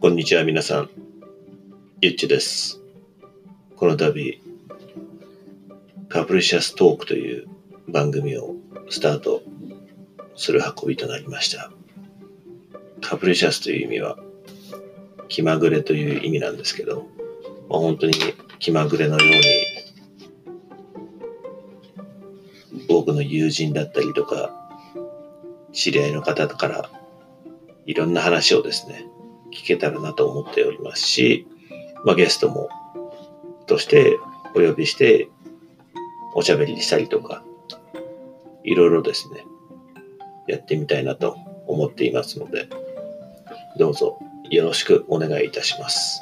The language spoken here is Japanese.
こんにちは皆さん、ゆっちです。この度、カプリシャストークという番組をスタートする運びとなりました。カプリシャスという意味は気まぐれという意味なんですけど、まあ、本当に気まぐれのように僕の友人だったりとか知り合いの方からいろんな話をですね聞けたらなと思っておりますし、まあ、ゲストもとしてお呼びしておしゃべりしたりとかいろいろですねやってみたいなと思っていますのでどうぞよろしくお願いいたします。